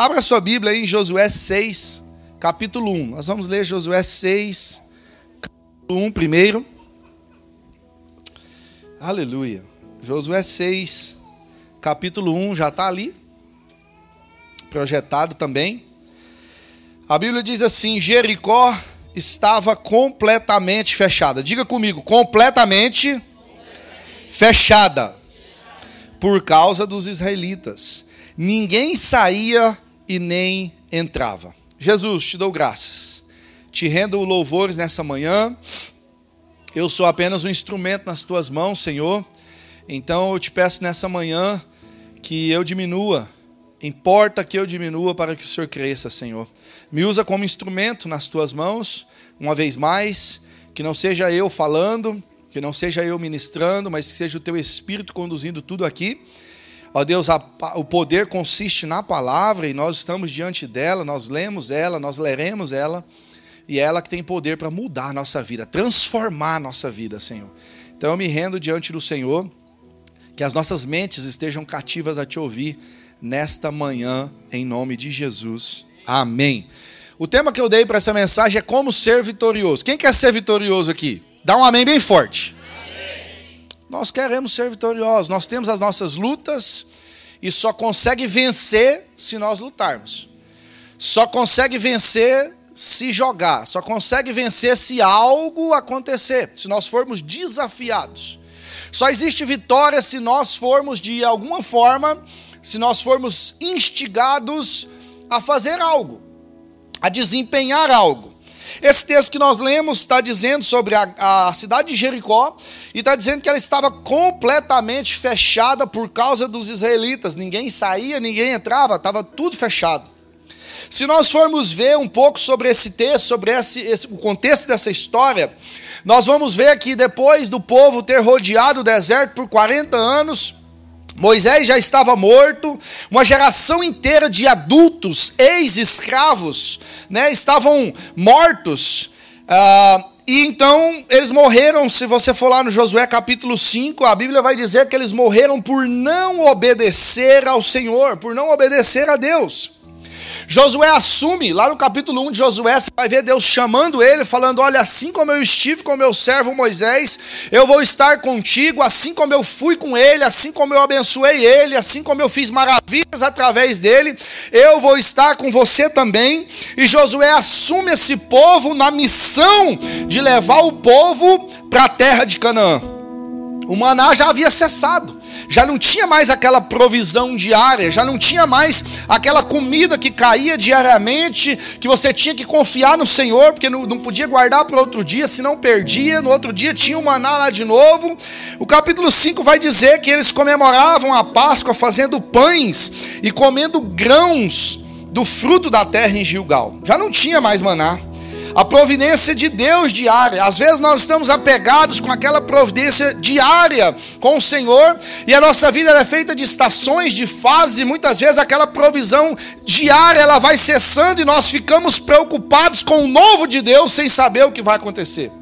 Abra sua Bíblia aí em Josué 6, capítulo 1. Nós vamos ler Josué 6, capítulo 1 primeiro. Aleluia. Josué 6, capítulo 1, já está ali. Projetado também. A Bíblia diz assim: Jericó estava completamente fechada. Diga comigo, completamente fechada. Por causa dos israelitas. Ninguém saía e nem entrava. Jesus, te dou graças. Te rendo louvores nessa manhã. Eu sou apenas um instrumento nas tuas mãos, Senhor. Então eu te peço nessa manhã que eu diminua. Importa que eu diminua para que o Senhor cresça, Senhor. Me usa como instrumento nas tuas mãos, uma vez mais. Que não seja eu falando, que não seja eu ministrando, mas que seja o teu Espírito conduzindo tudo aqui. Ó Deus, a, o poder consiste na palavra e nós estamos diante dela, nós lemos ela, nós leremos ela, e é ela que tem poder para mudar a nossa vida, transformar a nossa vida, Senhor. Então eu me rendo diante do Senhor, que as nossas mentes estejam cativas a te ouvir nesta manhã, em nome de Jesus. Amém. O tema que eu dei para essa mensagem é como ser vitorioso. Quem quer ser vitorioso aqui? Dá um amém bem forte. Nós queremos ser vitoriosos, nós temos as nossas lutas e só consegue vencer se nós lutarmos. Só consegue vencer se jogar, só consegue vencer se algo acontecer, se nós formos desafiados. Só existe vitória se nós formos de alguma forma, se nós formos instigados a fazer algo, a desempenhar algo. Esse texto que nós lemos está dizendo sobre a, a cidade de Jericó e está dizendo que ela estava completamente fechada por causa dos israelitas. Ninguém saía, ninguém entrava, estava tudo fechado. Se nós formos ver um pouco sobre esse texto, sobre esse, esse, o contexto dessa história, nós vamos ver que depois do povo ter rodeado o deserto por 40 anos, Moisés já estava morto, uma geração inteira de adultos, ex-escravos, né, estavam mortos. Ah, e então eles morreram, se você for lá no Josué capítulo 5, a Bíblia vai dizer que eles morreram por não obedecer ao Senhor, por não obedecer a Deus. Josué assume, lá no capítulo 1 de Josué, você vai ver Deus chamando ele, falando: Olha, assim como eu estive com meu servo Moisés, eu vou estar contigo, assim como eu fui com ele, assim como eu abençoei ele, assim como eu fiz maravilhas através dele, eu vou estar com você também. E Josué assume esse povo na missão de levar o povo para a terra de Canaã. O maná já havia cessado já não tinha mais aquela provisão diária, já não tinha mais aquela comida que caía diariamente, que você tinha que confiar no Senhor, porque não, não podia guardar para outro dia, senão perdia, no outro dia tinha o maná lá de novo. O capítulo 5 vai dizer que eles comemoravam a Páscoa fazendo pães e comendo grãos do fruto da terra em Gilgal. Já não tinha mais maná a providência de Deus diária. Às vezes nós estamos apegados com aquela providência diária com o Senhor, e a nossa vida é feita de estações, de fases, e muitas vezes aquela provisão diária ela vai cessando e nós ficamos preocupados com o novo de Deus sem saber o que vai acontecer.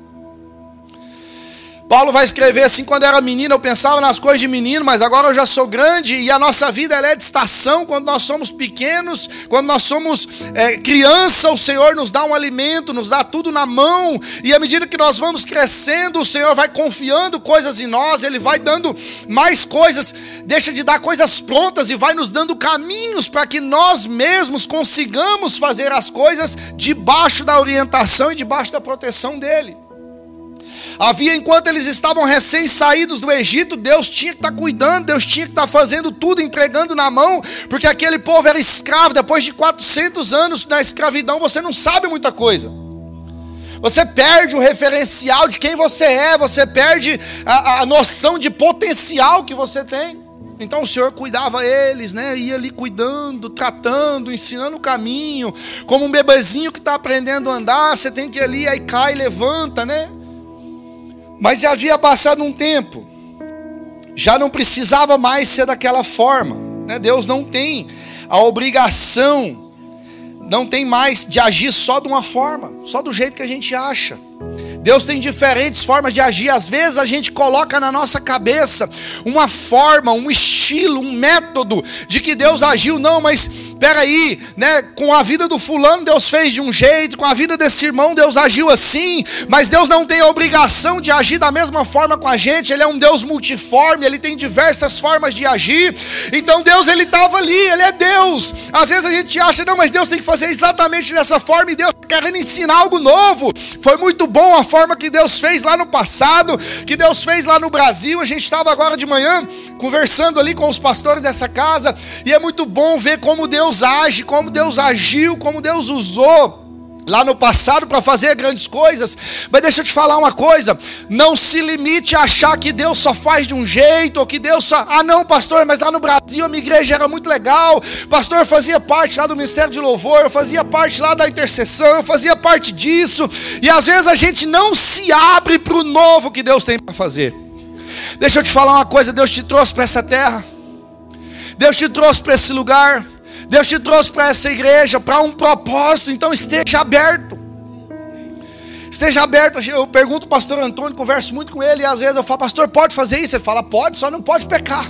Paulo vai escrever assim: quando eu era menino, eu pensava nas coisas de menino, mas agora eu já sou grande e a nossa vida é de estação. Quando nós somos pequenos, quando nós somos é, criança, o Senhor nos dá um alimento, nos dá tudo na mão, e à medida que nós vamos crescendo, o Senhor vai confiando coisas em nós, Ele vai dando mais coisas, deixa de dar coisas prontas e vai nos dando caminhos para que nós mesmos consigamos fazer as coisas debaixo da orientação e debaixo da proteção dEle. Havia, enquanto eles estavam recém-saídos do Egito, Deus tinha que estar tá cuidando, Deus tinha que estar tá fazendo tudo, entregando na mão, porque aquele povo era escravo. Depois de 400 anos na escravidão, você não sabe muita coisa. Você perde o referencial de quem você é, você perde a, a noção de potencial que você tem. Então o Senhor cuidava eles, né? Ia ali cuidando, tratando, ensinando o caminho. Como um bebezinho que está aprendendo a andar, você tem que ir ali, aí cai, levanta, né? Mas já havia passado um tempo, já não precisava mais ser daquela forma. Né? Deus não tem a obrigação, não tem mais de agir só de uma forma, só do jeito que a gente acha. Deus tem diferentes formas de agir. Às vezes a gente coloca na nossa cabeça uma forma, um estilo, um método de que Deus agiu. Não, mas peraí, né? Com a vida do fulano Deus fez de um jeito, com a vida desse irmão Deus agiu assim, mas Deus não tem a obrigação de agir da mesma forma com a gente, Ele é um Deus multiforme, Ele tem diversas formas de agir, então Deus Ele estava ali, Ele é Deus. Às vezes a gente acha, não, mas Deus tem que fazer exatamente dessa forma, e Deus querendo ensinar algo novo. Foi muito bom a forma que Deus fez lá no passado, que Deus fez lá no Brasil. A gente estava agora de manhã conversando ali com os pastores dessa casa, e é muito bom ver como Deus age, como Deus agiu, como Deus usou lá no passado para fazer grandes coisas. Mas deixa eu te falar uma coisa: não se limite a achar que Deus só faz de um jeito, ou que Deus só. Ah, não, pastor, mas lá no Brasil a minha igreja era muito legal. Pastor, eu fazia parte lá do ministério de louvor, eu fazia parte lá da intercessão, eu fazia parte disso. E às vezes a gente não se abre para o novo que Deus tem para fazer. Deixa eu te falar uma coisa: Deus te trouxe para essa terra, Deus te trouxe para esse lugar. Deus te trouxe para essa igreja para um propósito, então esteja aberto. Esteja aberto. Eu pergunto ao pastor Antônio, converso muito com ele, e às vezes eu falo, pastor, pode fazer isso? Ele fala, pode, só não pode pecar.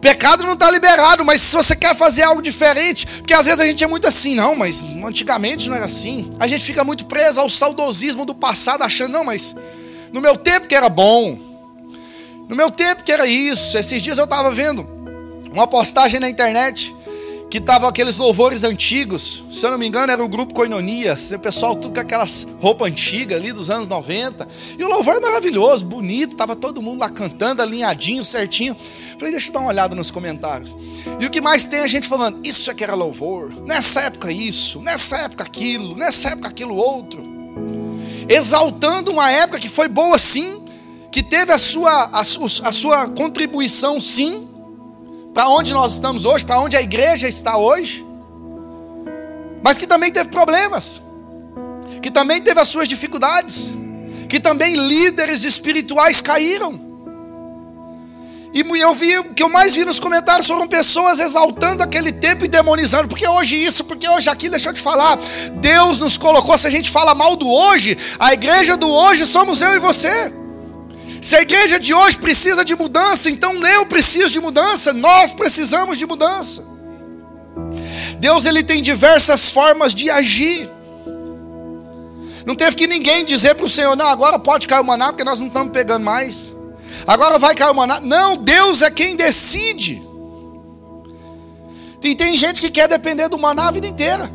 Pecado não está liberado, mas se você quer fazer algo diferente, porque às vezes a gente é muito assim, não, mas antigamente não era assim. A gente fica muito preso ao saudosismo do passado, achando, não, mas no meu tempo que era bom, no meu tempo que era isso. Esses dias eu estava vendo uma postagem na internet que tava aqueles louvores antigos, se eu não me engano era o grupo Coinonia, o pessoal tudo com aquelas roupas antigas ali dos anos 90, e o louvor é maravilhoso, bonito, tava todo mundo lá cantando, alinhadinho, certinho. Falei, deixa eu dar uma olhada nos comentários. E o que mais tem a gente falando, isso é que era louvor, nessa época isso, nessa época aquilo, nessa época aquilo outro. Exaltando uma época que foi boa sim, que teve a sua, a, a sua contribuição sim, para onde nós estamos hoje, para onde a igreja está hoje, mas que também teve problemas, que também teve as suas dificuldades, que também líderes espirituais caíram. E eu vi, o que eu mais vi nos comentários foram pessoas exaltando aquele tempo e demonizando, porque hoje isso, porque hoje aquilo, deixa eu te falar, Deus nos colocou, se a gente fala mal do hoje, a igreja do hoje somos eu e você. Se a igreja de hoje precisa de mudança, então eu preciso de mudança, nós precisamos de mudança. Deus ele tem diversas formas de agir. Não teve que ninguém dizer para o Senhor, não, agora pode cair o maná, porque nós não estamos pegando mais. Agora vai cair o maná. Não, Deus é quem decide. E tem gente que quer depender do maná a vida inteira.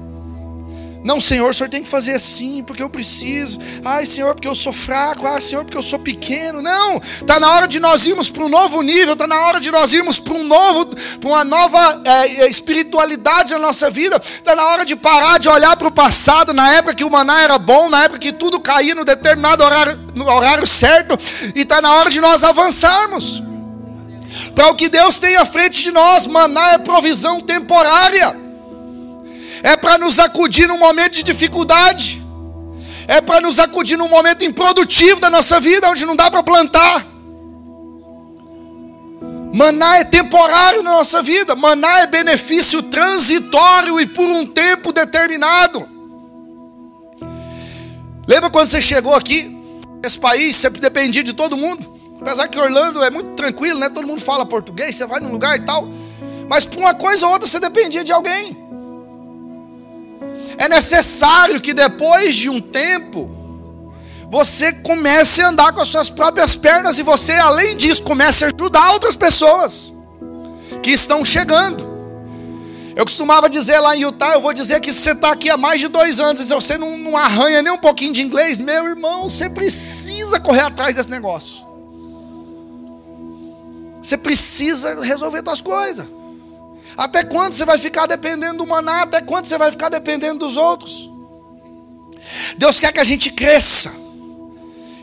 Não, Senhor, o Senhor tem que fazer assim, porque eu preciso. Ai, Senhor, porque eu sou fraco. Ai, Senhor, porque eu sou pequeno. Não, está na hora de nós irmos para um novo nível, está na hora de nós irmos para um novo, para uma nova é, espiritualidade na nossa vida. Está na hora de parar de olhar para o passado, na época que o maná era bom, na época que tudo caía no determinado horário, no horário certo, e está na hora de nós avançarmos. Para o que Deus tem à frente de nós, maná é provisão temporária é para nos acudir num momento de dificuldade, é para nos acudir num momento improdutivo da nossa vida, onde não dá para plantar. Maná é temporário na nossa vida, maná é benefício transitório e por um tempo determinado. Lembra quando você chegou aqui, nesse país, sempre dependia de todo mundo? Apesar que Orlando é muito tranquilo, né? Todo mundo fala português, você vai num lugar e tal. Mas por uma coisa ou outra você dependia de alguém. É necessário que depois de um tempo, você comece a andar com as suas próprias pernas e você, além disso, comece a ajudar outras pessoas que estão chegando. Eu costumava dizer lá em Utah, eu vou dizer que você está aqui há mais de dois anos e você não, não arranha nem um pouquinho de inglês, meu irmão, você precisa correr atrás desse negócio. Você precisa resolver suas coisas. Até quando você vai ficar dependendo do maná? Até quando você vai ficar dependendo dos outros? Deus quer que a gente cresça.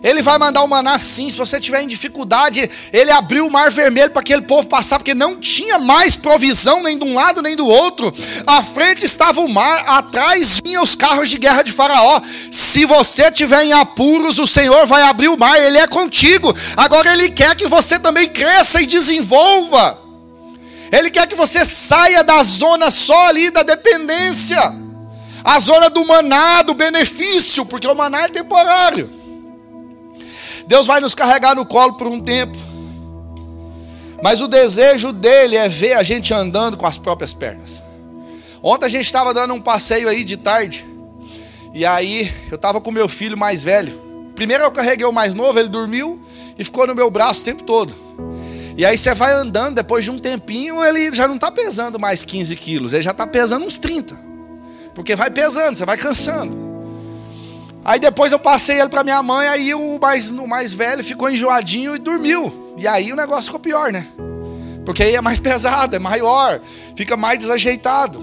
Ele vai mandar o maná sim. Se você tiver em dificuldade, ele abriu o mar vermelho para aquele povo passar, porque não tinha mais provisão nem de um lado nem do outro. À frente estava o mar, atrás vinham os carros de guerra de Faraó. Se você tiver em apuros, o Senhor vai abrir o mar, ele é contigo. Agora ele quer que você também cresça e desenvolva. Ele quer que você saia da zona só ali da dependência, a zona do maná, do benefício, porque o maná é temporário. Deus vai nos carregar no colo por um tempo, Mas o desejo dele é ver a gente andando com as próprias pernas. Ontem a gente estava dando um passeio aí de tarde. E aí eu estava com meu filho mais velho. Primeiro eu carreguei o mais novo, ele dormiu e ficou no meu braço o tempo todo. E aí você vai andando, depois de um tempinho, ele já não está pesando mais 15 quilos, ele já está pesando uns 30. Porque vai pesando, você vai cansando. Aí depois eu passei ele para minha mãe, aí o mais, o mais velho ficou enjoadinho e dormiu. E aí o negócio ficou pior, né? Porque aí é mais pesado, é maior, fica mais desajeitado.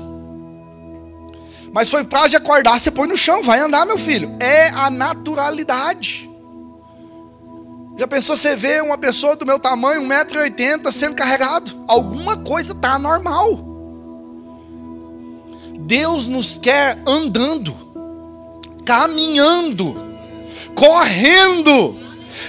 Mas foi prazo de acordar, você põe no chão, vai andar, meu filho. É a naturalidade. Já pensou você ver uma pessoa do meu tamanho, 1,80m, sendo carregado? Alguma coisa está anormal. Deus nos quer andando, caminhando, correndo.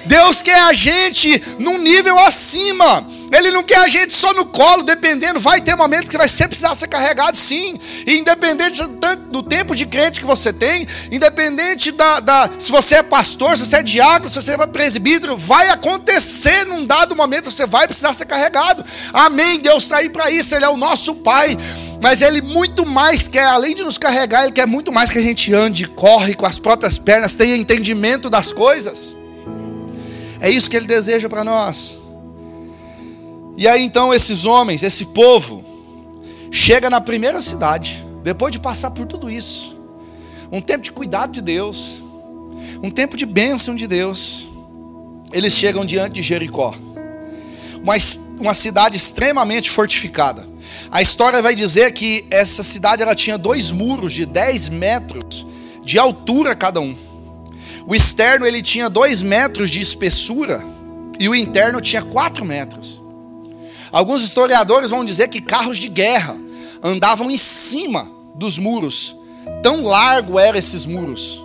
Deus quer a gente num nível acima. Ele não quer a gente só no colo, dependendo. Vai ter momentos que você vai sempre precisar ser carregado, sim. E independente do tempo de crente que você tem, independente da, da, se você é pastor, se você é diácono, se você é presbítero, vai acontecer num dado momento, você vai precisar ser carregado. Amém. Deus está aí para isso, Ele é o nosso Pai. Mas Ele muito mais quer, além de nos carregar, Ele quer muito mais que a gente ande, corre com as próprias pernas, tenha entendimento das coisas. É isso que Ele deseja para nós. E aí então esses homens, esse povo, chega na primeira cidade, depois de passar por tudo isso, um tempo de cuidado de Deus, um tempo de bênção de Deus, eles chegam diante de Jericó, uma, uma cidade extremamente fortificada. A história vai dizer que essa cidade ela tinha dois muros de 10 metros de altura cada um. O externo ele tinha 2 metros de espessura e o interno tinha 4 metros. Alguns historiadores vão dizer que carros de guerra andavam em cima dos muros. Tão largo eram esses muros.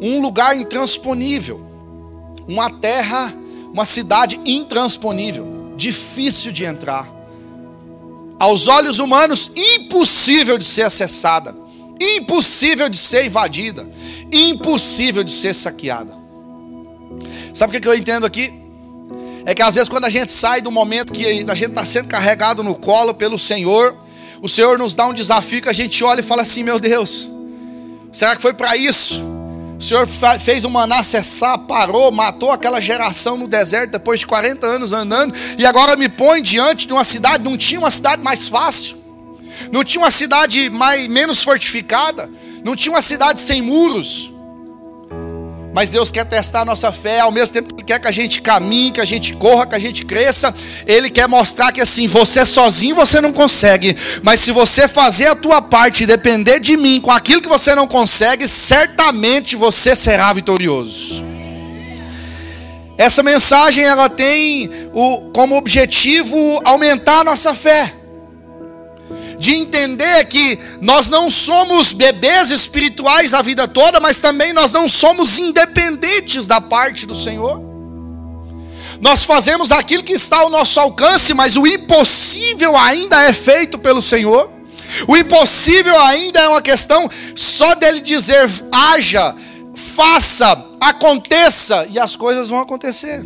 Um lugar intransponível. Uma terra, uma cidade intransponível, difícil de entrar. Aos olhos humanos, impossível de ser acessada, impossível de ser invadida, impossível de ser saqueada. Sabe o que eu entendo aqui? É que às vezes quando a gente sai do momento que a gente está sendo carregado no colo pelo Senhor, o Senhor nos dá um desafio que a gente olha e fala assim: meu Deus, será que foi para isso? O Senhor fez o maná cessar, parou, matou aquela geração no deserto depois de 40 anos andando, e agora me põe diante de uma cidade, não tinha uma cidade mais fácil, não tinha uma cidade mais, menos fortificada, não tinha uma cidade sem muros, mas Deus quer testar a nossa fé, ao mesmo tempo que Ele quer que a gente caminhe, que a gente corra, que a gente cresça. Ele quer mostrar que assim, você sozinho você não consegue, mas se você fazer a tua parte e depender de mim com aquilo que você não consegue, certamente você será vitorioso. Essa mensagem ela tem o, como objetivo aumentar a nossa fé de entender que nós não somos bebês espirituais a vida toda, mas também nós não somos independentes da parte do Senhor. Nós fazemos aquilo que está ao nosso alcance, mas o impossível ainda é feito pelo Senhor. O impossível ainda é uma questão só dele dizer haja, faça, aconteça e as coisas vão acontecer.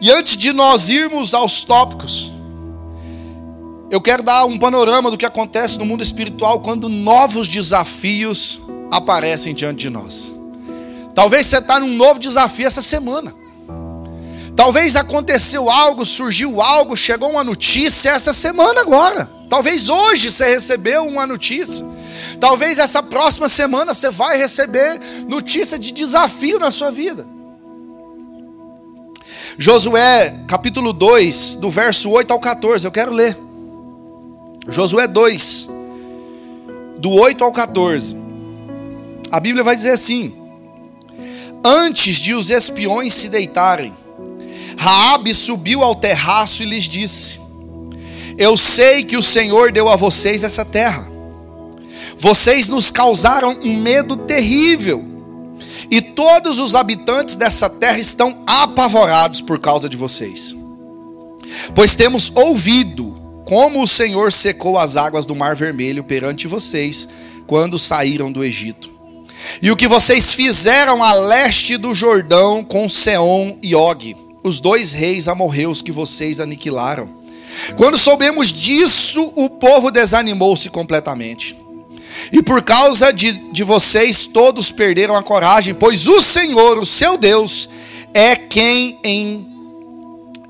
E antes de nós irmos aos tópicos, eu quero dar um panorama do que acontece no mundo espiritual quando novos desafios aparecem diante de nós. Talvez você está num novo desafio essa semana. Talvez aconteceu algo, surgiu algo, chegou uma notícia essa semana agora. Talvez hoje você recebeu uma notícia. Talvez essa próxima semana você vai receber notícia de desafio na sua vida. Josué, capítulo 2, do verso 8 ao 14, eu quero ler. Josué 2, do 8 ao 14. A Bíblia vai dizer assim: Antes de os espiões se deitarem, Raabe subiu ao terraço e lhes disse: Eu sei que o Senhor deu a vocês essa terra. Vocês nos causaram um medo terrível, e todos os habitantes dessa terra estão apavorados por causa de vocês. Pois temos ouvido como o Senhor secou as águas do Mar Vermelho perante vocês quando saíram do Egito. E o que vocês fizeram a leste do Jordão com Seom e Og, os dois reis amorreus que vocês aniquilaram. Quando soubemos disso, o povo desanimou-se completamente. E por causa de, de vocês, todos perderam a coragem, pois o Senhor, o seu Deus, é quem em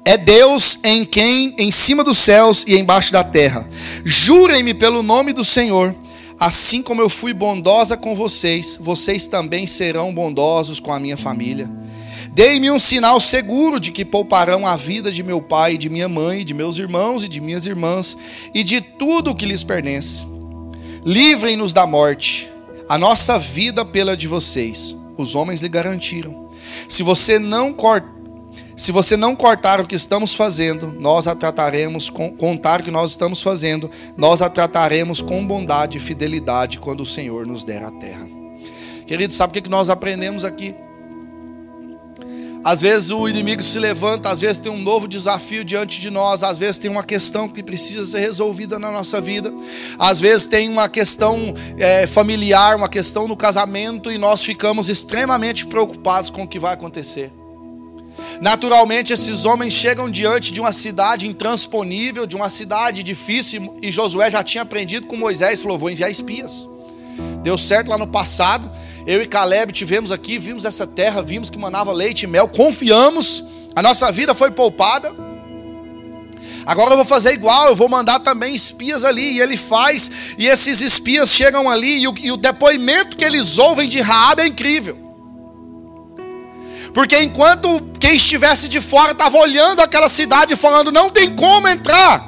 é Deus em quem em cima dos céus e embaixo da terra. Jurem-me pelo nome do Senhor, assim como eu fui bondosa com vocês, vocês também serão bondosos com a minha família. Dei-me um sinal seguro de que pouparão a vida de meu pai, de minha mãe, de meus irmãos e de minhas irmãs, e de tudo o que lhes pertence. Livrem-nos da morte, a nossa vida pela de vocês. Os homens lhe garantiram. Se você não cortar se você não cortar o que estamos fazendo, nós a trataremos com contar o que nós estamos fazendo, nós a trataremos com bondade e fidelidade quando o Senhor nos der a terra. Querido, sabe o que nós aprendemos aqui? Às vezes o inimigo se levanta, às vezes tem um novo desafio diante de nós, às vezes tem uma questão que precisa ser resolvida na nossa vida, às vezes tem uma questão é, familiar, uma questão no casamento e nós ficamos extremamente preocupados com o que vai acontecer. Naturalmente, esses homens chegam diante de uma cidade intransponível, de uma cidade difícil, e Josué já tinha aprendido com Moisés, falou: Vou enviar espias. Deu certo lá no passado. Eu e Caleb tivemos aqui, vimos essa terra, vimos que manava leite e mel, confiamos, a nossa vida foi poupada. Agora eu vou fazer igual, eu vou mandar também espias ali. E ele faz, e esses espias chegam ali, e o, e o depoimento que eles ouvem de Raab é incrível. Porque enquanto quem estivesse de fora estava olhando aquela cidade falando, não tem como entrar.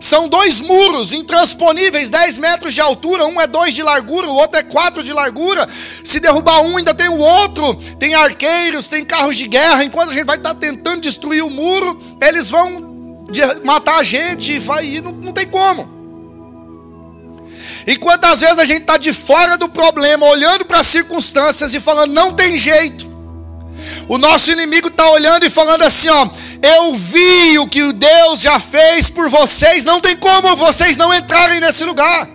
São dois muros intransponíveis, 10 metros de altura, um é dois de largura, o outro é quatro de largura. Se derrubar um, ainda tem o outro. Tem arqueiros, tem carros de guerra. Enquanto a gente vai estar tá tentando destruir o muro, eles vão matar a gente e não, não tem como. E quantas vezes a gente está de fora do problema, olhando para as circunstâncias e falando, não tem jeito. O nosso inimigo está olhando e falando assim: ó, eu vi o que Deus já fez por vocês, não tem como vocês não entrarem nesse lugar.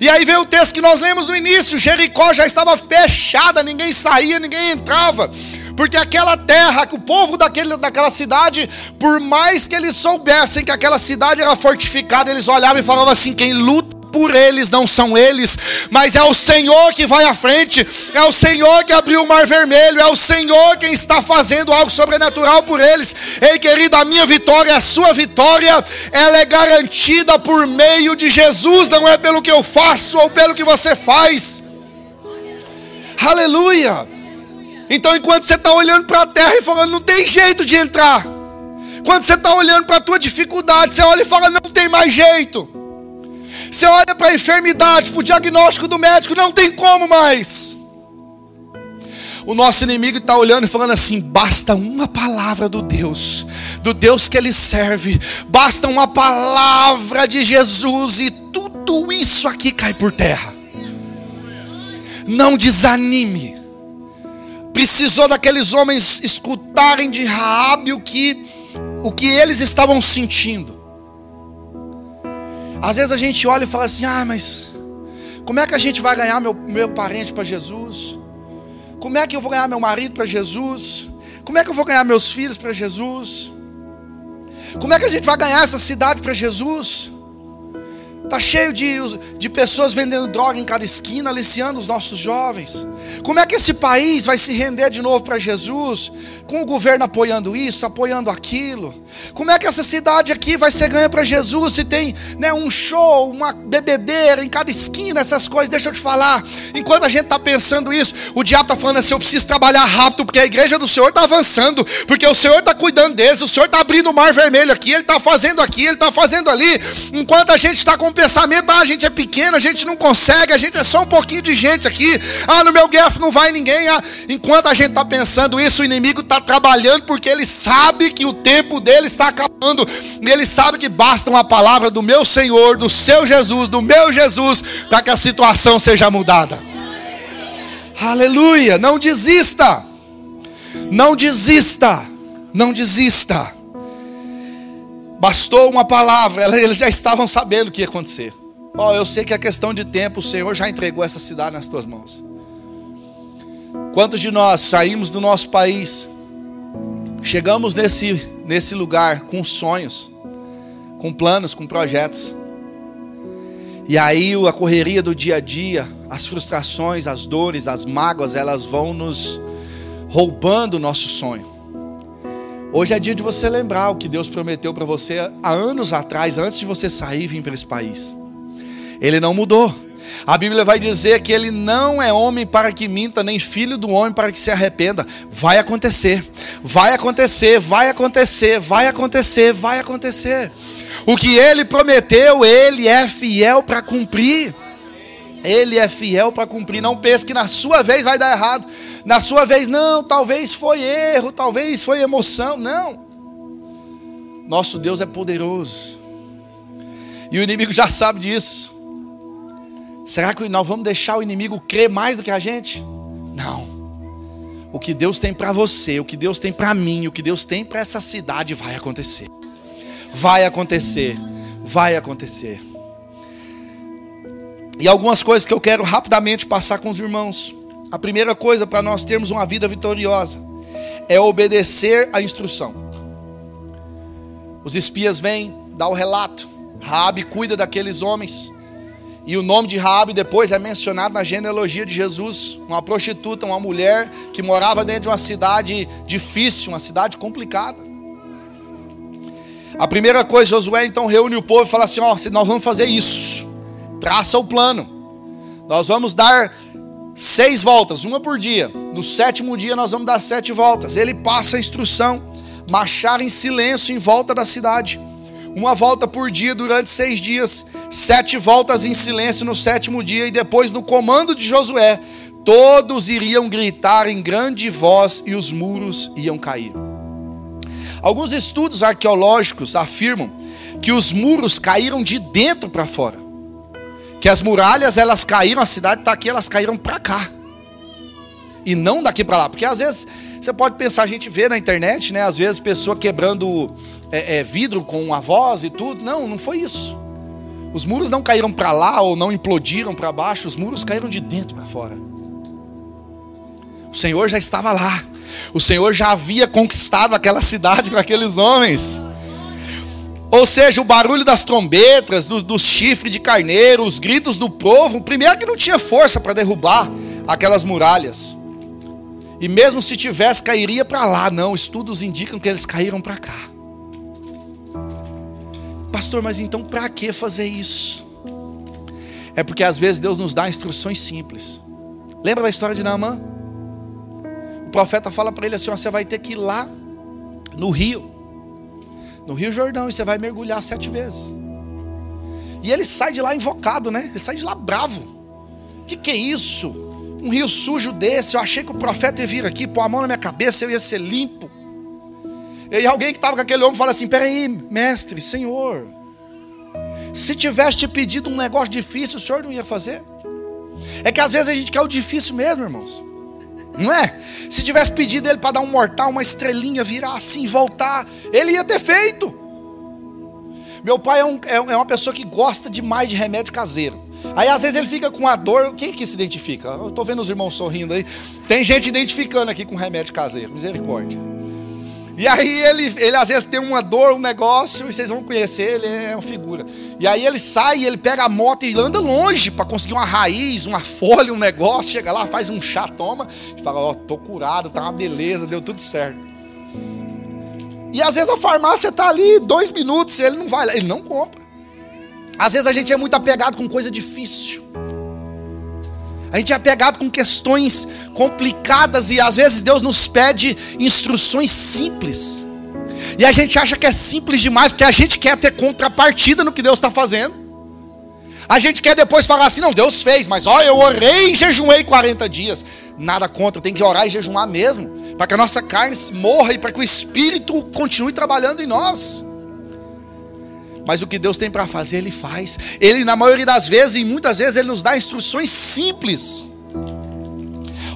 E aí vem o texto que nós lemos no início: Jericó já estava fechada, ninguém saía, ninguém entrava. Porque aquela terra, o povo daquele, daquela cidade, por mais que eles soubessem que aquela cidade era fortificada, eles olhavam e falavam assim: quem luta por eles, não são eles, mas é o Senhor que vai à frente, é o Senhor que abriu o mar vermelho, é o Senhor quem está fazendo algo sobrenatural por eles. Ei, querido, a minha vitória, a sua vitória, ela é garantida por meio de Jesus, não é pelo que eu faço ou pelo que você faz. Aleluia! Então, enquanto você está olhando para a terra e falando, não tem jeito de entrar. Quando você está olhando para a tua dificuldade, você olha e fala, não tem mais jeito. Você olha para a enfermidade, para o diagnóstico do médico, não tem como mais. O nosso inimigo está olhando e falando assim: basta uma palavra do Deus, do Deus que ele serve, basta uma palavra de Jesus e tudo isso aqui cai por terra. Não desanime. Precisou daqueles homens escutarem de Raabe o que, o que eles estavam sentindo. Às vezes a gente olha e fala assim: ah, mas como é que a gente vai ganhar meu, meu parente para Jesus? Como é que eu vou ganhar meu marido para Jesus? Como é que eu vou ganhar meus filhos para Jesus? Como é que a gente vai ganhar essa cidade para Jesus? Está cheio de, de pessoas vendendo droga em cada esquina, aliciando os nossos jovens. Como é que esse país vai se render de novo para Jesus? Com o governo apoiando isso, apoiando aquilo. Como é que essa cidade aqui vai ser ganha para Jesus se tem né, um show, uma bebedeira em cada esquina, essas coisas? Deixa eu te falar. Enquanto a gente está pensando isso, o diabo está falando assim: eu preciso trabalhar rápido, porque a igreja do Senhor está avançando, porque o Senhor está cuidando deles, o Senhor está abrindo o mar vermelho aqui, Ele está fazendo aqui, Ele está fazendo ali. Enquanto a gente está com pensamento, ah, a gente é pequeno, a gente não consegue, a gente é só um pouquinho de gente aqui, ah, no meu guerra não vai ninguém. Ah. Enquanto a gente está pensando isso, o inimigo está trabalhando, porque ele sabe que o tempo dele está acabando. E ele sabe que basta uma palavra do meu Senhor, do seu Jesus, do meu Jesus, para que a situação seja mudada. Aleluia! Não desista. Não desista. Não desista. Bastou uma palavra, eles já estavam sabendo o que ia acontecer. Ó, oh, eu sei que é questão de tempo, o Senhor já entregou essa cidade nas tuas mãos. Quantos de nós saímos do nosso país Chegamos nesse, nesse lugar com sonhos, com planos, com projetos. E aí a correria do dia a dia, as frustrações, as dores, as mágoas, elas vão nos roubando o nosso sonho. Hoje é dia de você lembrar o que Deus prometeu para você há anos atrás, antes de você sair e vir para esse país. Ele não mudou. A Bíblia vai dizer que ele não é homem para que minta, nem filho do homem para que se arrependa. Vai acontecer, vai acontecer, vai acontecer, vai acontecer, vai acontecer. O que ele prometeu, ele é fiel para cumprir. Ele é fiel para cumprir. Não pense que na sua vez vai dar errado. Na sua vez, não, talvez foi erro, talvez foi emoção. Não. Nosso Deus é poderoso. E o inimigo já sabe disso. Será que nós vamos deixar o inimigo crer mais do que a gente? Não. O que Deus tem para você, o que Deus tem para mim, o que Deus tem para essa cidade vai acontecer. Vai acontecer. Vai acontecer. E algumas coisas que eu quero rapidamente passar com os irmãos. A primeira coisa para nós termos uma vida vitoriosa é obedecer à instrução. Os espias vêm, dá o relato. Raabe cuida daqueles homens. E o nome de Raabe depois é mencionado na genealogia de Jesus, uma prostituta, uma mulher que morava dentro de uma cidade difícil, uma cidade complicada. A primeira coisa, Josué então reúne o povo e fala assim: ó, nós vamos fazer isso. Traça o plano. Nós vamos dar seis voltas, uma por dia. No sétimo dia nós vamos dar sete voltas. Ele passa a instrução: marchar em silêncio em volta da cidade uma volta por dia durante seis dias, sete voltas em silêncio no sétimo dia, e depois, no comando de Josué, todos iriam gritar em grande voz e os muros iam cair. Alguns estudos arqueológicos afirmam que os muros caíram de dentro para fora. Que as muralhas elas caíram, a cidade está aqui, elas caíram para cá. E não daqui para lá. Porque às vezes você pode pensar, a gente vê na internet, né? Às vezes pessoa quebrando é, é, vidro com uma voz e tudo. Não, não foi isso. Os muros não caíram para lá ou não implodiram para baixo, os muros caíram de dentro para fora. O Senhor já estava lá. O Senhor já havia conquistado aquela cidade para aqueles homens. Ou seja, o barulho das trombetas, do, do chifre de carneiro, os gritos do povo, primeiro que não tinha força para derrubar aquelas muralhas. E mesmo se tivesse, cairia para lá. Não, estudos indicam que eles caíram para cá. Pastor, mas então para que fazer isso? É porque às vezes Deus nos dá instruções simples. Lembra da história de Naamã? O profeta fala para ele assim: você vai ter que ir lá no rio, no Rio Jordão, e você vai mergulhar sete vezes. E ele sai de lá invocado, né? Ele sai de lá bravo. O que, que é isso? Um rio sujo desse. Eu achei que o profeta ia vir aqui, pôr a mão na minha cabeça, eu ia ser limpo. E alguém que estava com aquele homem fala assim: peraí, mestre, senhor, se tivesse pedido um negócio difícil, o senhor não ia fazer? É que às vezes a gente quer o difícil mesmo, irmãos. Não é? Se tivesse pedido ele para dar um mortal, uma estrelinha, virar assim, voltar, ele ia ter feito. Meu pai é, um, é, é uma pessoa que gosta demais de remédio caseiro. Aí às vezes ele fica com a dor. Quem que se identifica? Eu estou vendo os irmãos sorrindo aí. Tem gente identificando aqui com remédio caseiro. Misericórdia. E aí ele, ele às vezes tem uma dor, um negócio, e vocês vão conhecer, ele é uma figura. E aí ele sai, ele pega a moto e anda longe para conseguir uma raiz, uma folha, um negócio, chega lá, faz um chá, toma, e fala, ó, oh, tô curado, tá uma beleza, deu tudo certo. E às vezes a farmácia está ali dois minutos, ele não vai, ele não compra. Às vezes a gente é muito apegado com coisa difícil. A gente é apegado com questões complicadas e às vezes Deus nos pede instruções simples. E a gente acha que é simples demais, porque a gente quer ter contrapartida no que Deus está fazendo. A gente quer depois falar assim: não, Deus fez, mas olha, eu orei e jejuei 40 dias. Nada contra, tem que orar e jejuar mesmo, para que a nossa carne morra e para que o Espírito continue trabalhando em nós. Mas o que Deus tem para fazer, Ele faz. Ele, na maioria das vezes, e muitas vezes, Ele nos dá instruções simples.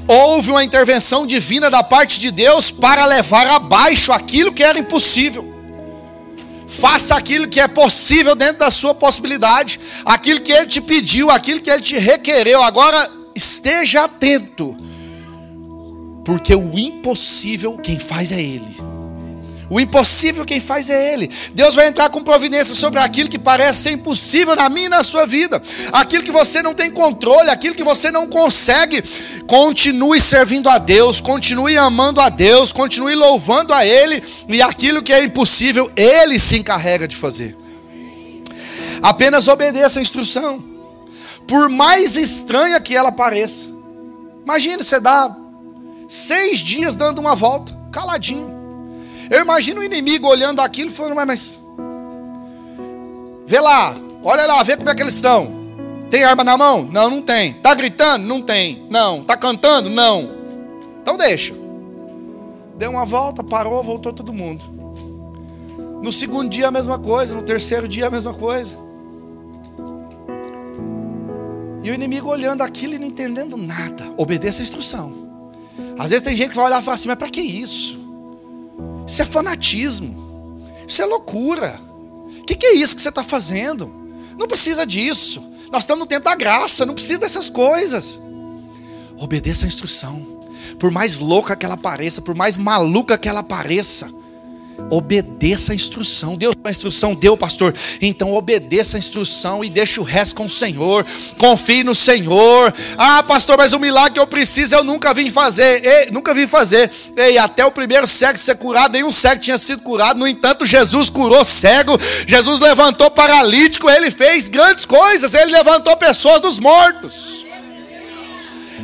Houve uma intervenção divina da parte de Deus para levar abaixo aquilo que era impossível. Faça aquilo que é possível dentro da sua possibilidade, aquilo que Ele te pediu, aquilo que Ele te requereu. Agora, esteja atento, porque o impossível quem faz é Ele. O impossível quem faz é Ele. Deus vai entrar com providência sobre aquilo que parece ser impossível na minha e na sua vida. Aquilo que você não tem controle, aquilo que você não consegue. Continue servindo a Deus, continue amando a Deus, continue louvando a Ele. E aquilo que é impossível, Ele se encarrega de fazer. Apenas obedeça a instrução. Por mais estranha que ela pareça. Imagina, você dá seis dias dando uma volta, caladinho. Eu imagino o inimigo olhando aquilo e falando, mas, mas. Vê lá, olha lá, vê como é que eles estão. Tem arma na mão? Não, não tem. Tá gritando? Não tem. Não. Tá cantando? Não. Então deixa. Deu uma volta, parou, voltou todo mundo. No segundo dia a mesma coisa, no terceiro dia a mesma coisa. E o inimigo olhando aquilo e não entendendo nada. Obedeça a instrução. Às vezes tem gente que vai olhar e falar assim: mas para que isso? Isso é fanatismo. Isso é loucura. O que, que é isso que você está fazendo? Não precisa disso. Nós estamos no tempo da graça, não precisa dessas coisas. Obedeça a instrução. Por mais louca que ela pareça, por mais maluca que ela pareça, Obedeça a instrução. Deus a instrução deu, pastor. Então obedeça a instrução e deixe o resto com o Senhor. Confie no Senhor. Ah, pastor, mas o milagre que eu preciso eu nunca vim fazer. Ei, nunca vim fazer. Ei, até o primeiro cego ser curado, nenhum cego tinha sido curado. No entanto, Jesus curou cego. Jesus levantou paralítico. Ele fez grandes coisas. Ele levantou pessoas dos mortos.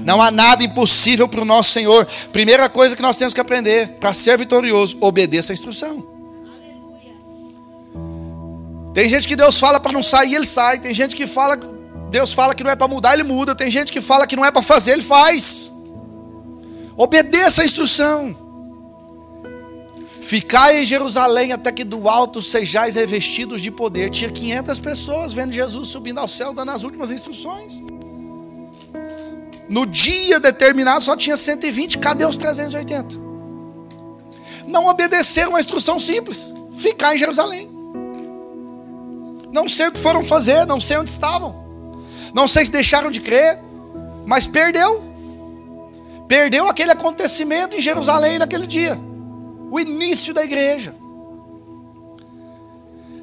Não há nada impossível para o nosso Senhor. Primeira coisa que nós temos que aprender para ser vitorioso: obedeça a instrução. Tem gente que Deus fala para não sair, ele sai. Tem gente que fala, Deus fala que não é para mudar, ele muda. Tem gente que fala que não é para fazer, ele faz. Obedeça a instrução. Ficai em Jerusalém até que do alto sejais revestidos de poder. Tinha 500 pessoas vendo Jesus subindo ao céu, dando as últimas instruções. No dia determinado só tinha 120, cadê os 380? Não obedeceram uma instrução simples: ficar em Jerusalém. Não sei o que foram fazer, não sei onde estavam. Não sei se deixaram de crer, mas perdeu. Perdeu aquele acontecimento em Jerusalém naquele dia. O início da igreja.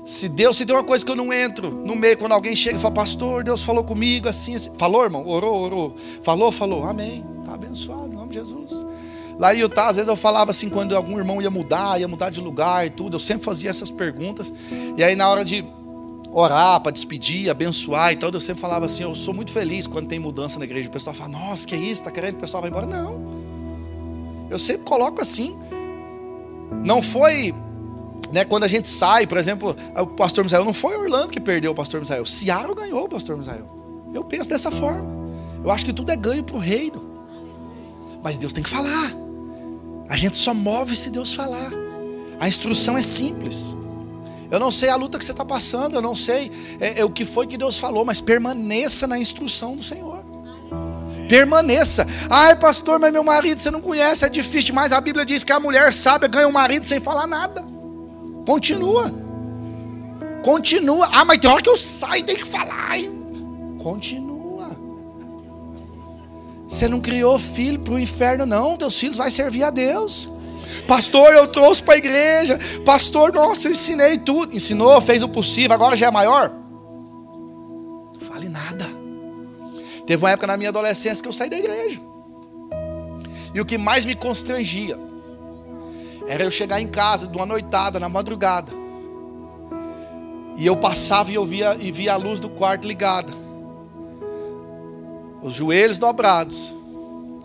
Se Deus, se tem uma coisa que eu não entro no meio, quando alguém chega e fala, pastor, Deus falou comigo assim, assim. Falou, irmão? Orou, orou. Falou, falou. Amém. Está abençoado, em nome de Jesus. Lá em Utah, às vezes eu falava assim, quando algum irmão ia mudar, ia mudar de lugar e tudo, eu sempre fazia essas perguntas. E aí, na hora de orar, para despedir, abençoar e tal, eu sempre falava assim: eu sou muito feliz quando tem mudança na igreja. O pessoal fala, nossa, que isso? Está querendo que o pessoal vá embora? Não. Eu sempre coloco assim. Não foi né, quando a gente sai, por exemplo, o pastor Misael, não foi Orlando que perdeu o pastor Misael, Seattle ganhou o pastor Misael. Eu penso dessa forma. Eu acho que tudo é ganho para o reino. Mas Deus tem que falar. A gente só move se Deus falar. A instrução é simples. Eu não sei a luta que você está passando, eu não sei é, é, o que foi que Deus falou, mas permaneça na instrução do Senhor. Permaneça. Ai, pastor, mas meu marido você não conhece, é difícil demais. A Bíblia diz que a mulher sábia ganha o marido sem falar nada. Continua. Continua. Ah, mas tem hora que eu saio e tenho que falar. Continua. Você não criou filho para o inferno, não. Teus filhos vão servir a Deus. Pastor, eu trouxe para a igreja. Pastor, nossa, eu ensinei tudo. Ensinou, fez o possível, agora já é maior. Não fale nada. Teve uma época na minha adolescência que eu saí da igreja. E o que mais me constrangia era eu chegar em casa de uma noitada, na madrugada. E eu passava e eu via, e via a luz do quarto ligada. Os joelhos dobrados.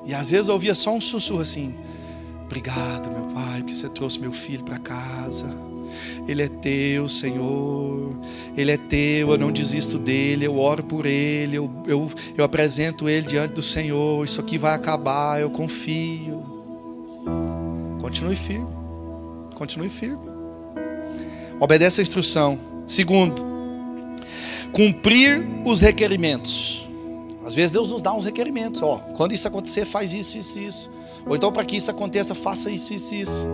E às vezes eu ouvia só um sussurro assim: Obrigado, meu pai, que você trouxe meu filho para casa. Ele é teu, Senhor. Ele é teu, eu não desisto dele. Eu oro por ele. Eu, eu, eu apresento ele diante do Senhor. Isso aqui vai acabar, eu confio. Continue firme. Continue firme. Obedece a instrução. Segundo, cumprir os requerimentos. Às vezes Deus nos dá uns requerimentos. Ó, quando isso acontecer, faz isso, isso, isso. Ou então, para que isso aconteça, faça isso, isso, isso.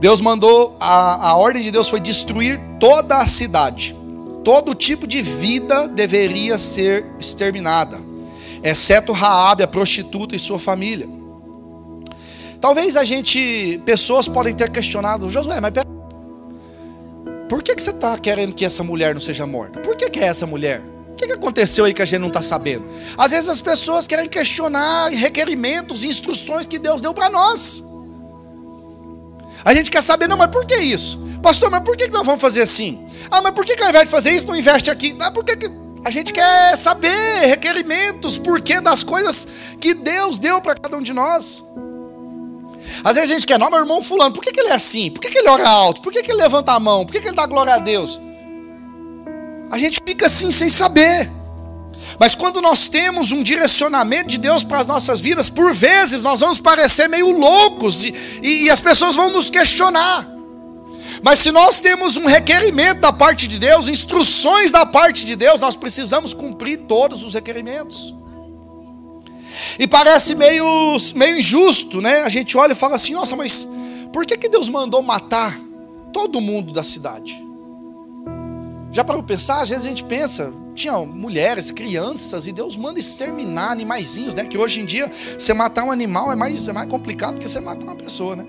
Deus mandou, a, a ordem de Deus foi destruir toda a cidade. Todo tipo de vida deveria ser exterminada, exceto Raabe, a prostituta e sua família. Talvez a gente, pessoas podem ter questionado, Josué, mas pera, por que, que você está querendo que essa mulher não seja morta? Por que, que é essa mulher? O que, que aconteceu aí que a gente não está sabendo? Às vezes as pessoas querem questionar requerimentos instruções que Deus deu para nós. A gente quer saber, não, mas por que isso? Pastor, mas por que nós vamos fazer assim? Ah, mas por que, que ao invés de fazer isso, não investe aqui? Ah, por que, que a gente quer saber requerimentos, porquê das coisas que Deus deu para cada um de nós? Às vezes a gente quer, não, meu irmão fulano, por que, que ele é assim? Por que, que ele ora alto? Por que, que ele levanta a mão? Por que, que ele dá glória a Deus? A gente fica assim sem saber. Mas quando nós temos um direcionamento de Deus para as nossas vidas, por vezes nós vamos parecer meio loucos e, e, e, as pessoas vão nos questionar. Mas se nós temos um requerimento da parte de Deus, instruções da parte de Deus, nós precisamos cumprir todos os requerimentos. E parece meio, meio injusto, né? A gente olha e fala assim: nossa, mas por que, que Deus mandou matar todo mundo da cidade? Já para pensar, às vezes a gente pensa, tinha mulheres, crianças, e Deus manda exterminar animaizinhos, né? Que hoje em dia, você matar um animal é mais, é mais complicado que você matar uma pessoa, né?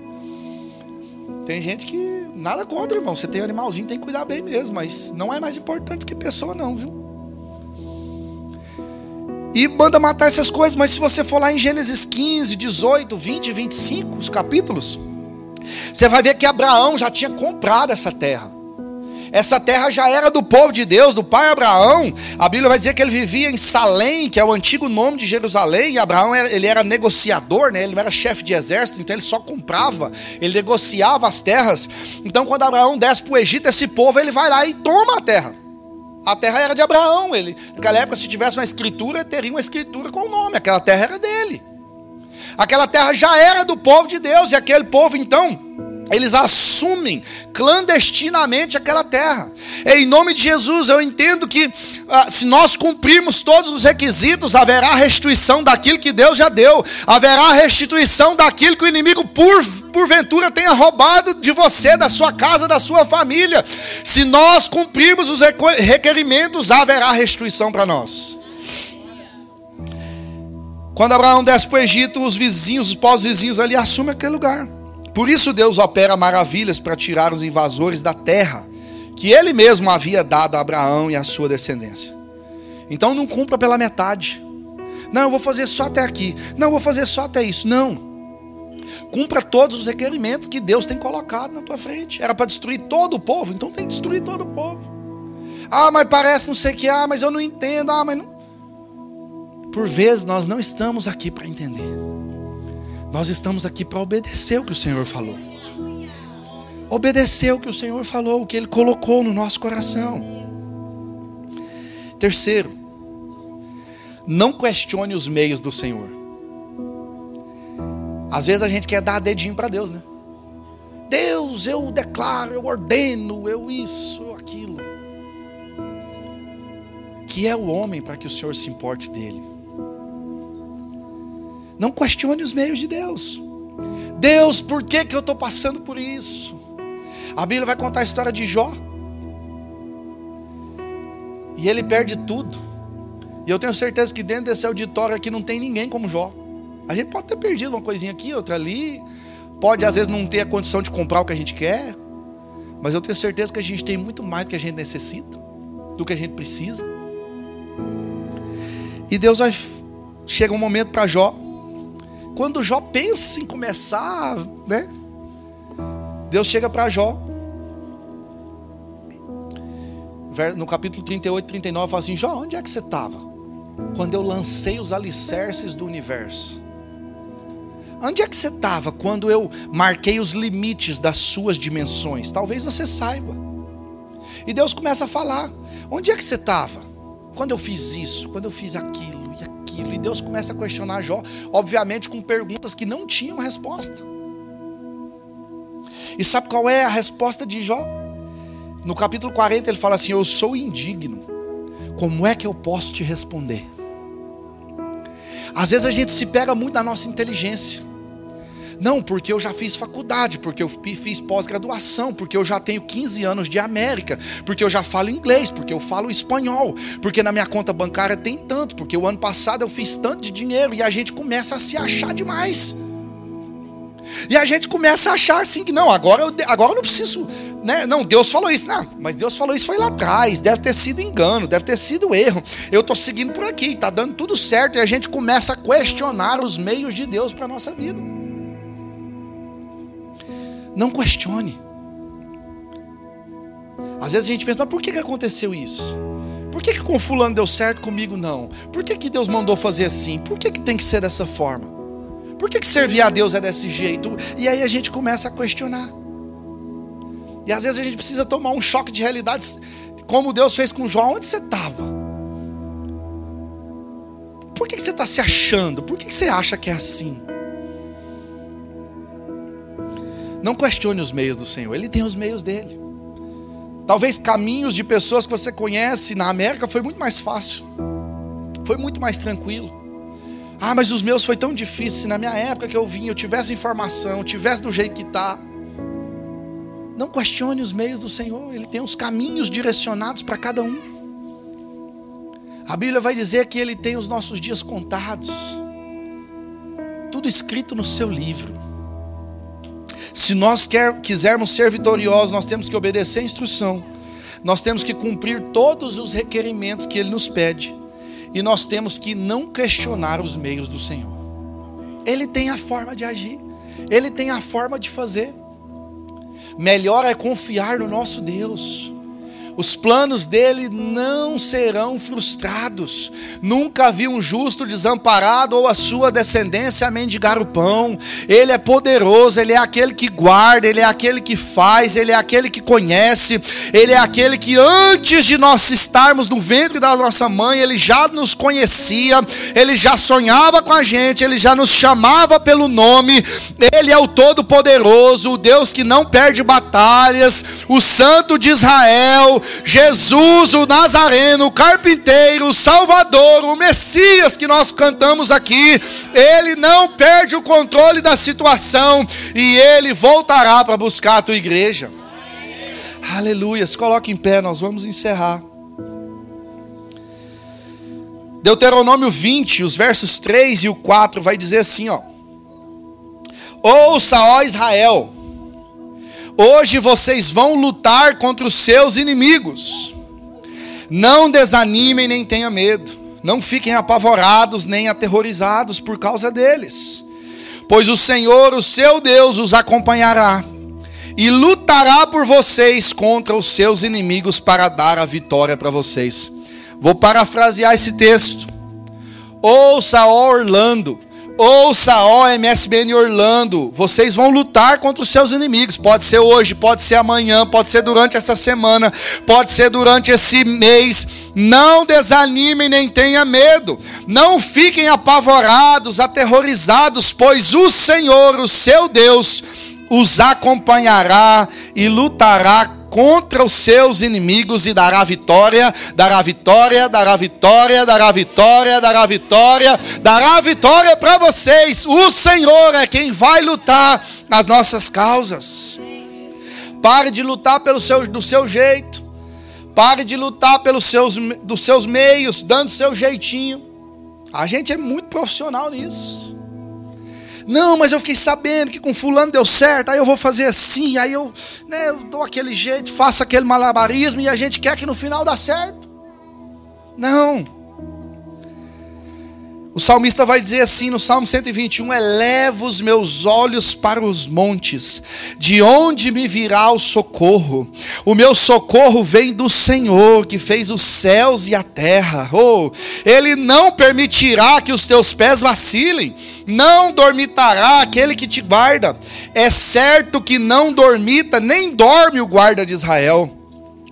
Tem gente que, nada contra, irmão, você tem um animalzinho, tem que cuidar bem mesmo, mas não é mais importante que pessoa não, viu? E manda matar essas coisas, mas se você for lá em Gênesis 15, 18, 20, 25, os capítulos, você vai ver que Abraão já tinha comprado essa terra. Essa terra já era do povo de Deus, do pai Abraão. A Bíblia vai dizer que ele vivia em Salém, que é o antigo nome de Jerusalém. E Abraão ele era negociador, né? ele não era chefe de exército, então ele só comprava, ele negociava as terras. Então, quando Abraão desce para o Egito, esse povo ele vai lá e toma a terra. A terra era de Abraão. Ele, naquela época, se tivesse uma escritura, teria uma escritura com o nome. Aquela terra era dele. Aquela terra já era do povo de Deus, e aquele povo, então, eles assumem clandestinamente aquela terra. Em nome de Jesus, eu entendo que ah, se nós cumprirmos todos os requisitos, haverá restituição daquilo que Deus já deu, haverá restituição daquilo que o inimigo, por, porventura, tenha roubado de você, da sua casa, da sua família. Se nós cumprirmos os requerimentos, haverá restituição para nós. Quando Abraão desce para o Egito, os vizinhos, os pós-vizinhos ali assumem aquele lugar. Por isso Deus opera maravilhas para tirar os invasores da terra que ele mesmo havia dado a Abraão e a sua descendência. Então não cumpra pela metade. Não, eu vou fazer só até aqui. Não, eu vou fazer só até isso. Não. Cumpra todos os requerimentos que Deus tem colocado na tua frente. Era para destruir todo o povo, então tem que destruir todo o povo. Ah, mas parece não sei o que, ah, mas eu não entendo, ah, mas não. Por vezes nós não estamos aqui para entender. Nós estamos aqui para obedecer o que o Senhor falou. Obedecer o que o Senhor falou, o que Ele colocou no nosso coração. Terceiro, não questione os meios do Senhor. Às vezes a gente quer dar dedinho para Deus, né? Deus, eu declaro, eu ordeno, eu isso, eu aquilo. Que é o homem para que o Senhor se importe dele. Não questione os meios de Deus. Deus, por que, que eu estou passando por isso? A Bíblia vai contar a história de Jó. E ele perde tudo. E eu tenho certeza que dentro desse auditório aqui não tem ninguém como Jó. A gente pode ter perdido uma coisinha aqui, outra ali. Pode às vezes não ter a condição de comprar o que a gente quer. Mas eu tenho certeza que a gente tem muito mais do que a gente necessita, do que a gente precisa. E Deus vai. Chega um momento para Jó quando Jó pensa em começar, né? Deus chega para Jó. No capítulo 38, 39, fala assim: Jó, onde é que você estava? Quando eu lancei os alicerces do universo. Onde é que você estava quando eu marquei os limites das suas dimensões? Talvez você saiba. E Deus começa a falar: Onde é que você estava? Quando eu fiz isso, quando eu fiz aquilo aquilo. E Deus começa a questionar Jó, obviamente com perguntas que não tinham resposta. E sabe qual é a resposta de Jó? No capítulo 40 ele fala assim: Eu sou indigno, como é que eu posso te responder? Às vezes a gente se pega muito na nossa inteligência. Não, porque eu já fiz faculdade, porque eu fiz pós-graduação, porque eu já tenho 15 anos de América, porque eu já falo inglês, porque eu falo espanhol, porque na minha conta bancária tem tanto, porque o ano passado eu fiz tanto de dinheiro e a gente começa a se achar demais. E a gente começa a achar assim que não, agora eu, agora eu não preciso, né? Não, Deus falou isso, não, mas Deus falou isso foi lá atrás, deve ter sido engano, deve ter sido erro. Eu estou seguindo por aqui, está dando tudo certo e a gente começa a questionar os meios de Deus para nossa vida. Não questione. Às vezes a gente pensa, mas por que, que aconteceu isso? Por que, que com fulano deu certo, comigo não? Por que, que Deus mandou fazer assim? Por que, que tem que ser dessa forma? Por que, que servir a Deus é desse jeito? E aí a gente começa a questionar. E às vezes a gente precisa tomar um choque de realidade, como Deus fez com Jó. Onde você estava? Por que, que você está se achando? Por que, que você acha que é assim? Não questione os meios do Senhor, Ele tem os meios dele. Talvez caminhos de pessoas que você conhece na América foi muito mais fácil. Foi muito mais tranquilo. Ah, mas os meus foi tão difícil. Na minha época que eu vim, eu tivesse informação, tivesse do jeito que está. Não questione os meios do Senhor. Ele tem os caminhos direcionados para cada um. A Bíblia vai dizer que Ele tem os nossos dias contados. Tudo escrito no seu livro. Se nós quer, quisermos ser vitoriosos, nós temos que obedecer a instrução, nós temos que cumprir todos os requerimentos que Ele nos pede, e nós temos que não questionar os meios do Senhor. Ele tem a forma de agir, Ele tem a forma de fazer. Melhor é confiar no nosso Deus. Os planos dele não serão frustrados. Nunca vi um justo desamparado ou a sua descendência mendigar o pão. Ele é poderoso, ele é aquele que guarda, ele é aquele que faz, ele é aquele que conhece, ele é aquele que antes de nós estarmos no ventre da nossa mãe, ele já nos conhecia, ele já sonhava com a gente, ele já nos chamava pelo nome. Ele é o todo-poderoso, o Deus que não perde batalhas, o Santo de Israel Jesus, o Nazareno, o carpinteiro, o Salvador, o Messias que nós cantamos aqui, ele não perde o controle da situação e ele voltará para buscar a tua igreja. Aleluia. Se coloque em pé, nós vamos encerrar. Deuteronômio 20, os versos 3 e o 4 vai dizer assim, ó: Ouça, ó Israel, Hoje vocês vão lutar contra os seus inimigos. Não desanimem nem tenham medo. Não fiquem apavorados nem aterrorizados por causa deles. Pois o Senhor, o seu Deus, os acompanhará e lutará por vocês contra os seus inimigos para dar a vitória para vocês. Vou parafrasear esse texto. Ouça, Orlando, Ouça, ó MSBN Orlando, vocês vão lutar contra os seus inimigos. Pode ser hoje, pode ser amanhã, pode ser durante essa semana, pode ser durante esse mês. Não desanimem nem tenham medo. Não fiquem apavorados, aterrorizados, pois o Senhor, o seu Deus, os acompanhará e lutará contra os seus inimigos e dará vitória, dará vitória, dará vitória, dará vitória, dará vitória, dará vitória para vocês. O Senhor é quem vai lutar nas nossas causas. Pare de lutar pelo seu, do seu jeito. Pare de lutar pelos seus, dos seus meios, dando seu jeitinho. A gente é muito profissional nisso. Não, mas eu fiquei sabendo que com fulano deu certo, aí eu vou fazer assim, aí eu, né, eu dou aquele jeito, faço aquele malabarismo e a gente quer que no final dá certo. Não. O salmista vai dizer assim no Salmo 121: Eleva os meus olhos para os montes, de onde me virá o socorro? O meu socorro vem do Senhor, que fez os céus e a terra. Oh, Ele não permitirá que os teus pés vacilem, não dormitará aquele que te guarda. É certo que não dormita, nem dorme o guarda de Israel.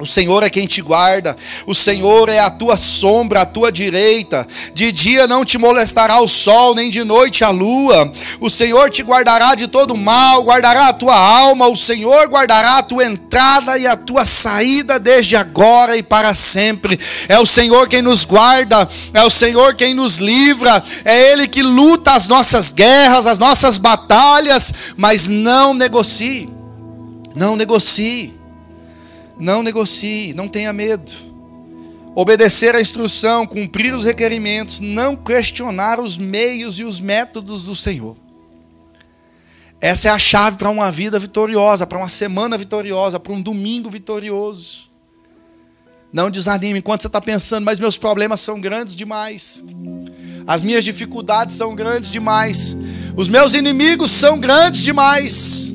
O Senhor é quem te guarda, o Senhor é a tua sombra, a tua direita. De dia não te molestará o sol, nem de noite a lua. O Senhor te guardará de todo mal, guardará a tua alma. O Senhor guardará a tua entrada e a tua saída desde agora e para sempre. É o Senhor quem nos guarda, é o Senhor quem nos livra, é Ele que luta as nossas guerras, as nossas batalhas. Mas não negocie, não negocie. Não negocie, não tenha medo. Obedecer à instrução, cumprir os requerimentos, não questionar os meios e os métodos do Senhor. Essa é a chave para uma vida vitoriosa, para uma semana vitoriosa, para um domingo vitorioso. Não desanime enquanto você está pensando, mas meus problemas são grandes demais. As minhas dificuldades são grandes demais. Os meus inimigos são grandes demais.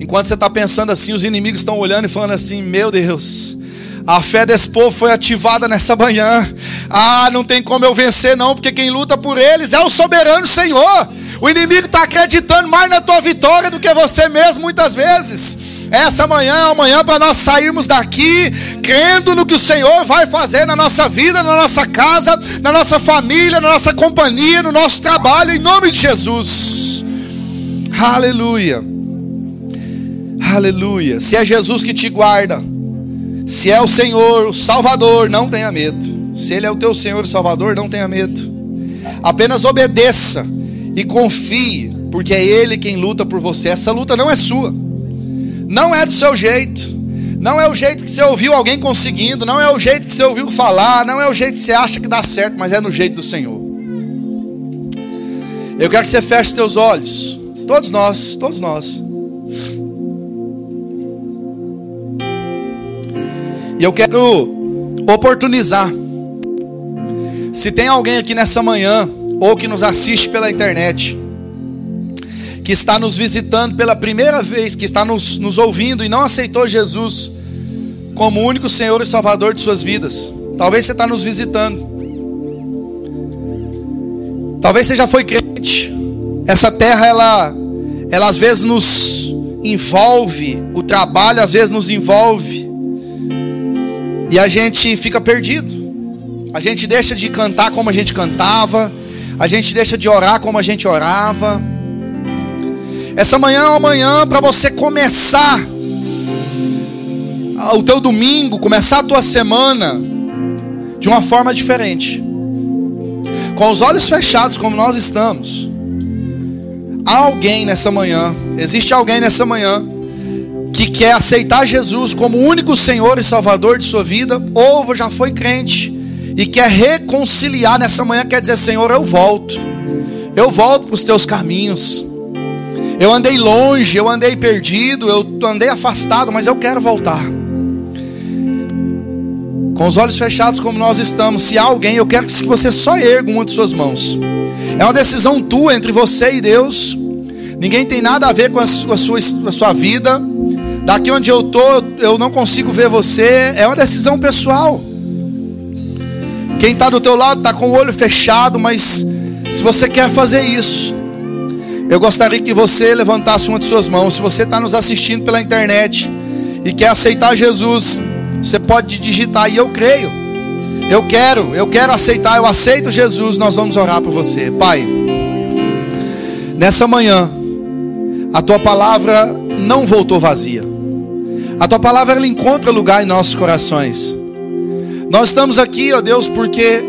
Enquanto você está pensando assim, os inimigos estão olhando e falando assim: Meu Deus, a fé desse povo foi ativada nessa manhã. Ah, não tem como eu vencer, não, porque quem luta por eles é o soberano Senhor. O inimigo está acreditando mais na tua vitória do que você mesmo, muitas vezes. Essa manhã é amanhã para nós sairmos daqui crendo no que o Senhor vai fazer na nossa vida, na nossa casa, na nossa família, na nossa companhia, no nosso trabalho, em nome de Jesus. Aleluia. Aleluia. Se é Jesus que te guarda, se é o Senhor, o Salvador, não tenha medo. Se Ele é o teu Senhor e Salvador, não tenha medo. Apenas obedeça e confie, porque é Ele quem luta por você. Essa luta não é sua. Não é do seu jeito. Não é o jeito que você ouviu alguém conseguindo, não é o jeito que você ouviu falar, não é o jeito que você acha que dá certo, mas é no jeito do Senhor. Eu quero que você feche seus olhos. Todos nós, todos nós. E eu quero oportunizar. Se tem alguém aqui nessa manhã, ou que nos assiste pela internet, que está nos visitando pela primeira vez, que está nos, nos ouvindo e não aceitou Jesus como único Senhor e Salvador de suas vidas. Talvez você está nos visitando. Talvez você já foi crente. Essa terra, ela, ela às vezes nos envolve, o trabalho às vezes nos envolve. E a gente fica perdido. A gente deixa de cantar como a gente cantava. A gente deixa de orar como a gente orava. Essa manhã é uma manhã para você começar o teu domingo, começar a tua semana de uma forma diferente. Com os olhos fechados como nós estamos. Há alguém nessa manhã, existe alguém nessa manhã que quer aceitar Jesus como único Senhor e Salvador de sua vida, ou já foi crente e quer reconciliar nessa manhã, quer dizer, Senhor, eu volto. Eu volto para os teus caminhos. Eu andei longe, eu andei perdido, eu andei afastado, mas eu quero voltar. Com os olhos fechados como nós estamos, se há alguém, eu quero que você só erga uma de suas mãos. É uma decisão tua entre você e Deus. Ninguém tem nada a ver com a sua, a sua vida. Daqui onde eu estou, eu não consigo ver você. É uma decisão pessoal. Quem está do teu lado está com o olho fechado, mas se você quer fazer isso, eu gostaria que você levantasse uma de suas mãos. Se você está nos assistindo pela internet e quer aceitar Jesus, você pode digitar aí, eu creio. Eu quero, eu quero aceitar, eu aceito Jesus. Nós vamos orar por você, Pai. Nessa manhã, a tua palavra não voltou vazia. A tua palavra ela encontra lugar em nossos corações. Nós estamos aqui, ó Deus, porque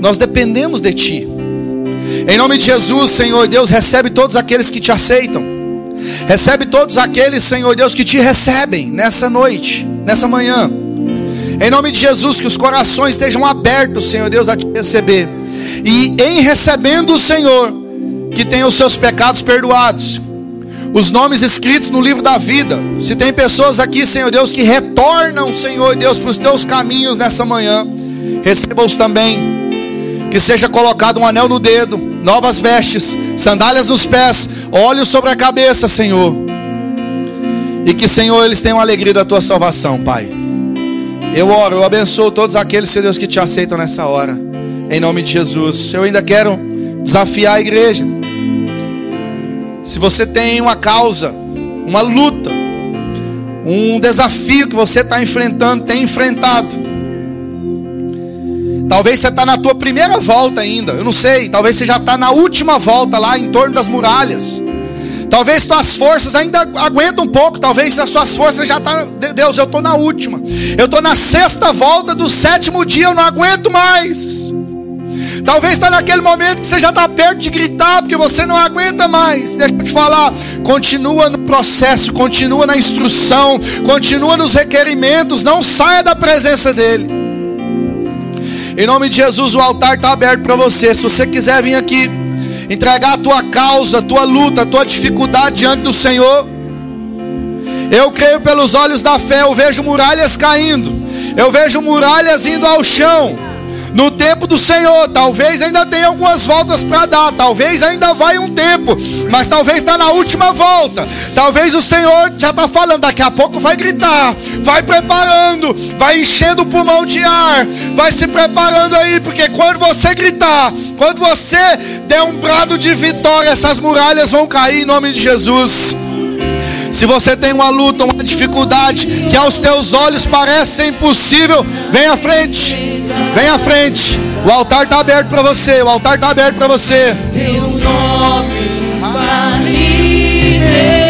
nós dependemos de ti. Em nome de Jesus, Senhor Deus, recebe todos aqueles que te aceitam. Recebe todos aqueles, Senhor Deus, que te recebem nessa noite, nessa manhã. Em nome de Jesus, que os corações estejam abertos, Senhor Deus, a te receber. E em recebendo o Senhor, que tenha os seus pecados perdoados. Os nomes escritos no livro da vida. Se tem pessoas aqui, Senhor Deus, que retornam, Senhor Deus, para os teus caminhos nessa manhã, receba-os também. Que seja colocado um anel no dedo, novas vestes, sandálias nos pés, olhos sobre a cabeça, Senhor. E que, Senhor, eles tenham alegria da tua salvação, Pai. Eu oro, eu abençoo todos aqueles, Senhor Deus, que te aceitam nessa hora. Em nome de Jesus. Eu ainda quero desafiar a igreja. Se você tem uma causa, uma luta, um desafio que você está enfrentando, tem enfrentado, Talvez você está na tua primeira volta ainda, eu não sei. Talvez você já está na última volta lá em torno das muralhas. Talvez tuas forças ainda aguentam um pouco. Talvez as suas forças já estão. Tá, Deus, eu estou na última. Eu estou na sexta volta do sétimo dia. Eu não aguento mais. Talvez está naquele momento que você já está perto de gritar porque você não aguenta mais. Deixa eu te falar. Continua no processo, continua na instrução, continua nos requerimentos. Não saia da presença dEle. Em nome de Jesus, o altar está aberto para você. Se você quiser vir aqui entregar a tua causa, a tua luta, a tua dificuldade diante do Senhor. Eu creio pelos olhos da fé, eu vejo muralhas caindo, eu vejo muralhas indo ao chão no tempo do Senhor. Talvez ainda tenha algumas voltas para dar, talvez ainda vai um tempo, mas talvez está na última volta. Talvez o Senhor já está falando, daqui a pouco vai gritar, vai preparando, vai enchendo o pulmão de ar, vai se preparando aí, porque quando você gritar, quando você der um brado de vitória, essas muralhas vão cair em nome de Jesus. Se você tem uma luta, uma dificuldade que aos teus olhos parece impossível, vem à frente. Vem à frente. O altar está aberto para você. O altar está aberto para você.